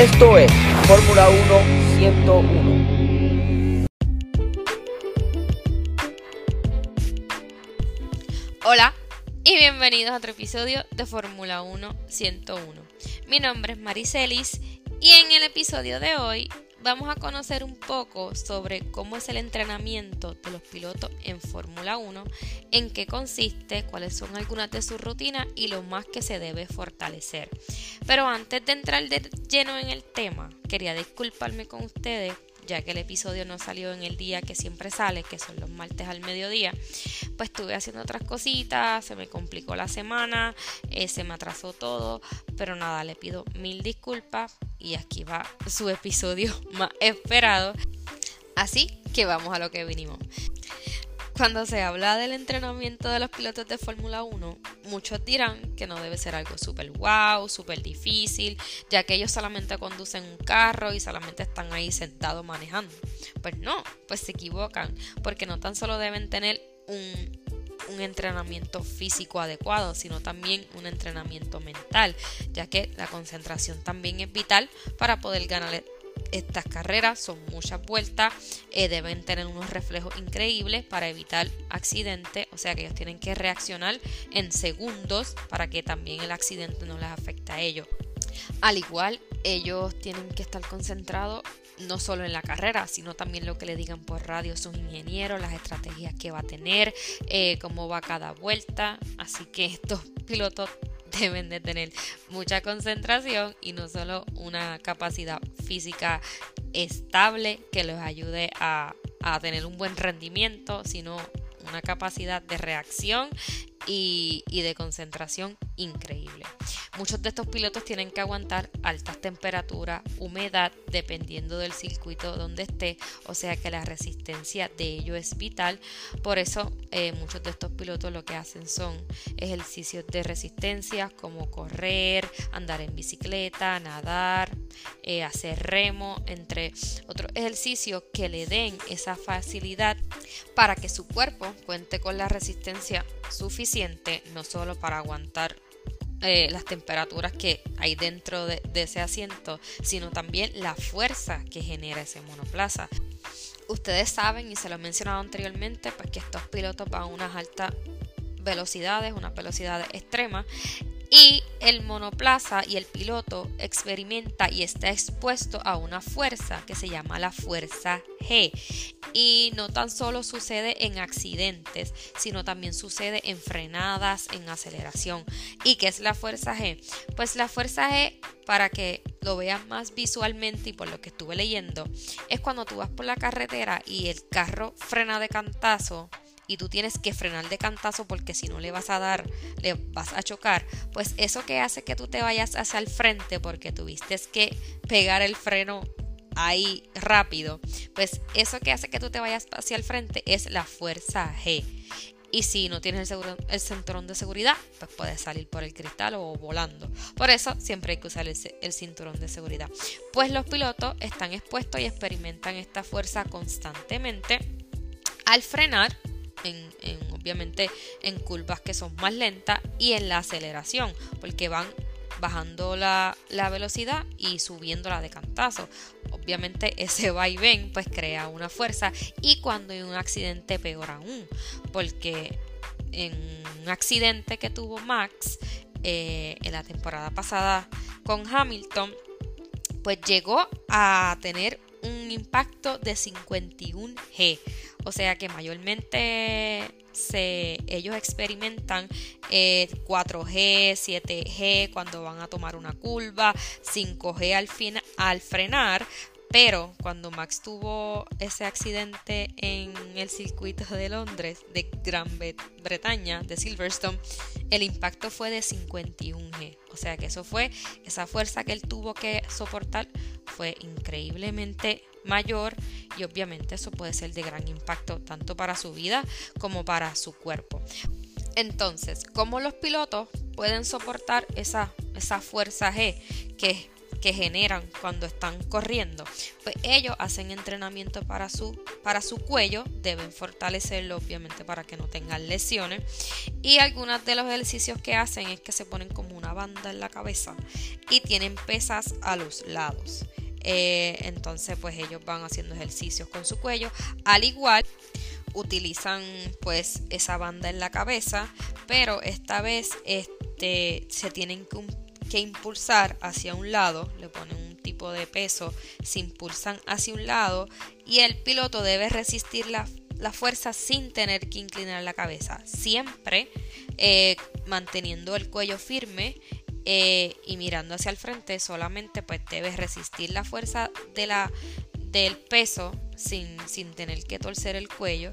Esto es Fórmula 1 101. Hola y bienvenidos a otro episodio de Fórmula 1 101. Mi nombre es Maricelis y en el episodio de hoy vamos a conocer un poco sobre cómo es el entrenamiento de los pilotos en Fórmula 1, en qué consiste, cuáles son algunas de sus rutinas y lo más que se debe fortalecer. Pero antes de entrar de lleno en el tema, quería disculparme con ustedes ya que el episodio no salió en el día que siempre sale, que son los martes al mediodía, pues estuve haciendo otras cositas, se me complicó la semana, eh, se me atrasó todo, pero nada, le pido mil disculpas y aquí va su episodio más esperado. Así que vamos a lo que vinimos. Cuando se habla del entrenamiento de los pilotos de Fórmula 1, muchos dirán que no debe ser algo súper wow, súper difícil, ya que ellos solamente conducen un carro y solamente están ahí sentados manejando. Pues no, pues se equivocan, porque no tan solo deben tener un, un entrenamiento físico adecuado, sino también un entrenamiento mental, ya que la concentración también es vital para poder ganar estas carreras son muchas vueltas, eh, deben tener unos reflejos increíbles para evitar accidentes, o sea que ellos tienen que reaccionar en segundos para que también el accidente no les afecte a ellos. Al igual, ellos tienen que estar concentrados no solo en la carrera, sino también lo que le digan por radio sus ingenieros, las estrategias que va a tener, eh, cómo va cada vuelta. Así que estos pilotos deben de tener mucha concentración y no solo una capacidad física estable que los ayude a, a tener un buen rendimiento, sino una capacidad de reacción y, de concentración increíble. Muchos de estos pilotos tienen que aguantar altas temperaturas, humedad, dependiendo del circuito donde esté, o sea que la resistencia de ello es vital. Por eso eh, muchos de estos pilotos lo que hacen son ejercicios de resistencia como correr, andar en bicicleta, nadar, eh, hacer remo, entre otros ejercicios que le den esa facilidad para que su cuerpo cuente con la resistencia suficiente no solo para aguantar eh, las temperaturas que hay dentro de, ese asiento, sino también la fuerza que genera ese monoplaza. Ustedes saben, y se lo he mencionado anteriormente, pues que estos pilotos van a unas altas velocidades, unas velocidades extremas, y el monoplaza y el piloto experimenta y está expuesto a una fuerza que se llama la fuerza G. Y no tan solo sucede en accidentes, sino también sucede en frenadas, en aceleración. ¿Y qué es la fuerza G? Pues la fuerza G, para que lo vean más visualmente y por lo que estuve leyendo, es cuando tú vas por la carretera y el carro frena de cantazo y tú tienes que frenar de cantazo porque si no le vas a dar, le vas a chocar, pues eso que hace que tú te vayas hacia el frente porque tuviste que pegar el freno ahí rápido, pues eso que hace que tú te vayas hacia el frente es la fuerza G. Y si no tienes el, el cinturón de seguridad, pues puedes salir por el cristal o volando. Por eso siempre hay que usar el, el, cinturón de seguridad. Pues los pilotos están expuestos y experimentan esta fuerza constantemente al frenar en, obviamente en curvas que son más lentas y en la aceleración, porque van bajando la, velocidad y subiéndola de cantazo. Obviamente ese vaivén pues crea una fuerza y cuando hay un accidente peor aún, porque en un accidente que tuvo Max eh, en la temporada pasada con Hamilton, pues llegó a tener un impacto de 51G. O sea que mayormente ellos experimentan 4G, eh, 7G cuando van a tomar una curva, 5G al, al frenar, pero cuando Max tuvo ese accidente en el circuito de Londres, de Gran Bretaña, de Silverstone, el impacto fue de 51G. O sea que eso fue, esa fuerza que él tuvo que soportar fue increíblemente mayor y obviamente eso puede ser de gran impacto tanto para su vida como para su cuerpo. Entonces, ¿cómo los pilotos pueden soportar esa, esa fuerza G que que generan cuando están corriendo, pues ellos hacen entrenamiento para su, para su cuello, deben fortalecerlo obviamente para que no tengan lesiones y algunos de los ejercicios que hacen es que se ponen como una banda en la cabeza y tienen pesas a los lados. Eh, entonces pues ellos van haciendo ejercicios con su cuello, al igual utilizan pues esa banda en la cabeza, pero esta vez este, se tienen que que impulsar hacia un lado, le ponen un tipo de peso, se impulsan hacia un lado y el piloto debe resistir la, fuerza sin tener que inclinar la cabeza, siempre eh, manteniendo el cuello firme eh, y mirando hacia el frente, solamente pues debe resistir la fuerza de la, del peso sin, sin tener que torcer el cuello.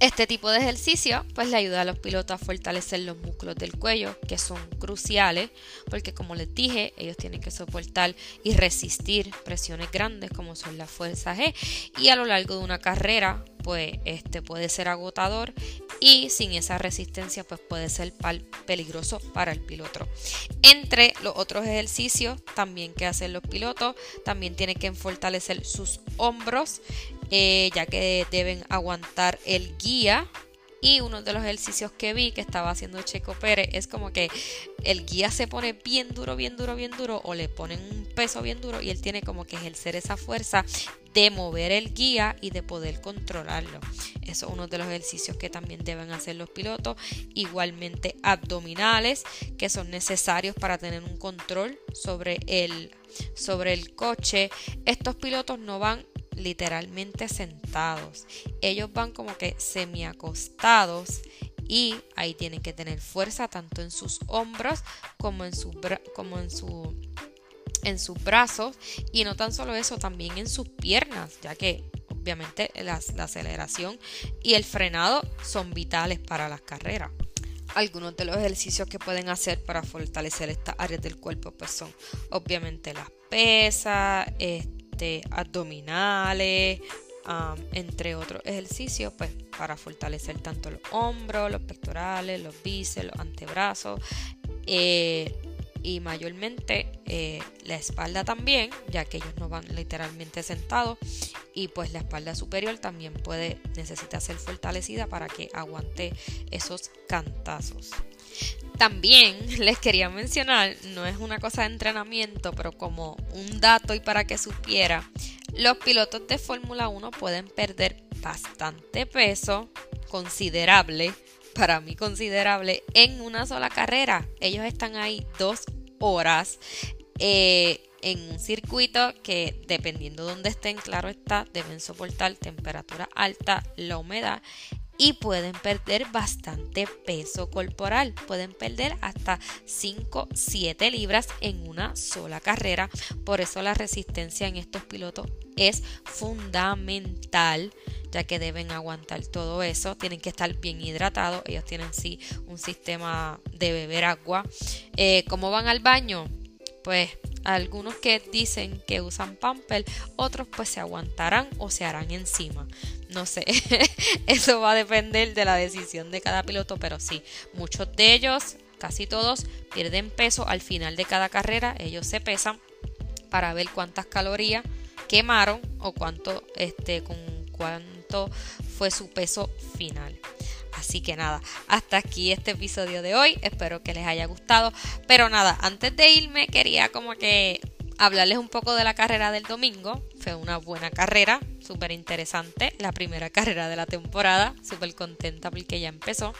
Este tipo de ejercicio pues le ayuda a los pilotos a fortalecer los músculos del cuello que son cruciales porque como les dije ellos tienen que soportar y resistir presiones grandes como son las fuerzas G y a lo largo de una carrera pues este puede ser agotador y sin esa resistencia pues puede ser peligroso para el piloto. Entre los otros ejercicios también que hacen los pilotos también tienen que fortalecer sus hombros eh, ya que deben aguantar el guía. Y uno de los ejercicios que vi que estaba haciendo Checo Pérez es como que el guía se pone bien duro, bien duro, bien duro, o le ponen un peso bien duro y él tiene como que ejercer esa fuerza de mover el guía y de poder controlarlo. Eso es uno de los ejercicios que también deben hacer los pilotos. Igualmente abdominales que son necesarios para tener un control sobre el, sobre el coche. Estos pilotos no van literalmente sentados. Ellos van como que semi acostados y ahí tienen que tener fuerza tanto en sus hombros como en su como en su en sus brazos y no tan solo eso, también en sus piernas, ya que obviamente la, aceleración y el frenado son vitales para las carreras. Algunos de los ejercicios que pueden hacer para fortalecer estas áreas del cuerpo pues son obviamente las pesas, este, abdominales, entre otros ejercicios, pues para fortalecer tanto los hombros, los pectorales, los bíceps, los antebrazos eh, y mayormente eh, la espalda también, ya que ellos no van literalmente sentados y pues la espalda superior también puede necesitar ser fortalecida para que aguante esos cantazos. También les quería mencionar, no es una cosa de entrenamiento, pero como un dato y para que supiera, los pilotos de Fórmula 1 pueden perder bastante peso, considerable, para mí considerable, en una sola carrera. Ellos están ahí dos horas. Eh, en un circuito que dependiendo de donde estén, claro está, deben soportar temperatura alta, la humedad y pueden perder bastante peso corporal. Pueden perder hasta 5, 7 libras en una sola carrera. Por eso la resistencia en estos pilotos es fundamental ya que deben aguantar todo eso, tienen que estar bien hidratados, ellos tienen sí un sistema de beber agua. Eh, ¿Cómo van al baño? Pues algunos que dicen que usan pamper, otros pues se aguantarán o se harán encima. No sé, eso va a depender de la decisión de cada piloto, pero sí, muchos de ellos, casi todos, pierden peso al final de cada carrera, ellos se pesan para ver cuántas calorías quemaron o cuánto este con cuánto fue su peso final. Así que nada, hasta aquí este episodio de hoy. Espero que les haya gustado. Pero nada, antes de irme quería como que hablarles un poco de la carrera del domingo. Fue una buena carrera, súper interesante. La primera carrera de la temporada. Súper contenta porque ya empezó.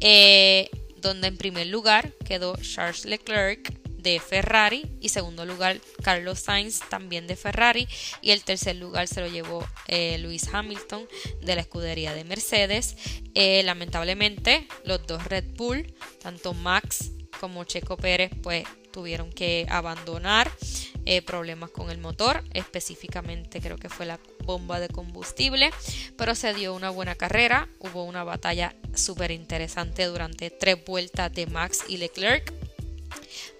Eh, donde en primer lugar quedó Charles Leclerc de Ferrari y segundo lugar Carlos Sainz también de Ferrari y el tercer lugar se lo llevó eh, Lewis Hamilton de la escudería de Mercedes. Eh, lamentablemente los dos Red Bull, tanto Max como Checo Pérez, pues tuvieron que abandonar eh, problemas con el motor, específicamente creo que fue la bomba de combustible, pero se dio una buena carrera, hubo una batalla súper interesante durante tres vueltas de Max y Leclerc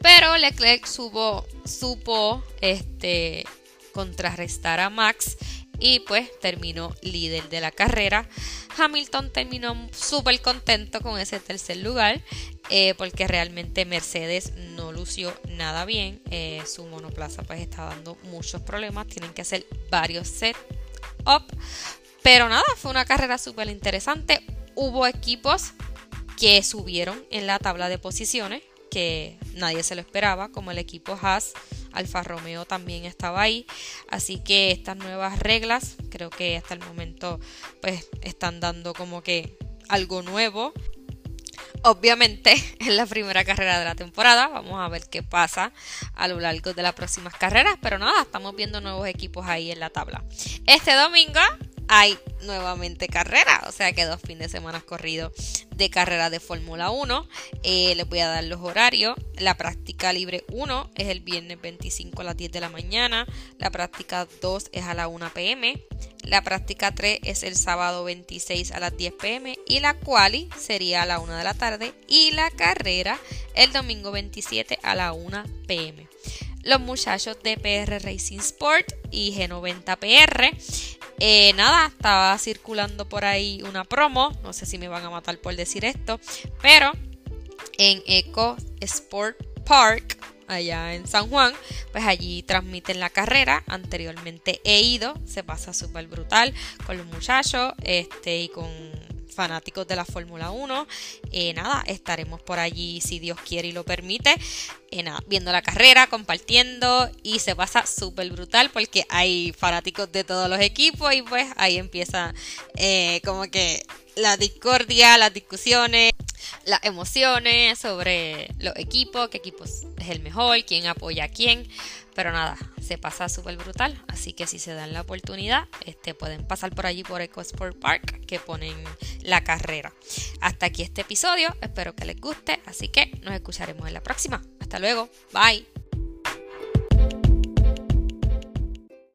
pero Leclerc supo, supo este, contrarrestar a Max y pues terminó líder de la carrera. Hamilton terminó súper contento con ese tercer lugar eh, porque realmente Mercedes no lució nada bien. Eh, su monoplaza pues está dando muchos problemas, tienen que hacer varios set up. Pero nada, fue una carrera súper interesante. Hubo equipos que subieron en la tabla de posiciones que nadie se lo esperaba, como el equipo Haas, Alfa Romeo también estaba ahí, así que estas nuevas reglas creo que hasta el momento pues están dando como que algo nuevo. Obviamente es la primera carrera de la temporada, vamos a ver qué pasa a lo largo de las próximas carreras, pero nada, estamos viendo nuevos equipos ahí en la tabla. Este domingo hay nuevamente carrera, o sea que dos fines de semana corridos de carrera de Fórmula 1. Eh, les voy a dar los horarios. La práctica libre 1 es el viernes 25 a las 10 de la mañana, la práctica 2 es a la 1 pm, la práctica 3 es el sábado 26 a las 10 pm y la quali sería a la 1 de la tarde. Y la carrera el domingo 27 a la 1 pm los muchachos de PR Racing Sport y G90 PR eh, nada, estaba circulando por ahí una promo. No sé si me van a matar por decir esto. Pero en Eco Sport Park, allá en San Juan, pues allí transmiten la carrera. Anteriormente he ido, se pasa súper brutal con los muchachos este, y con fanáticos de la Fórmula 1. Eh, nada, estaremos por allí si Dios quiere y lo permite. Eh, viendo la carrera, compartiendo y se pasa súper brutal porque hay fanáticos de todos los equipos y pues ahí empieza eh, como que la discordia, las discusiones, las emociones sobre los equipos, qué equipo es el mejor, quién apoya a quién. Pero nada, se pasa súper brutal. Así que si se dan la oportunidad, este, pueden pasar por allí por EcoSport Park que ponen la carrera. Hasta aquí este episodio. Espero que les guste. Así que nos escucharemos en la próxima. Hasta luego. Bye.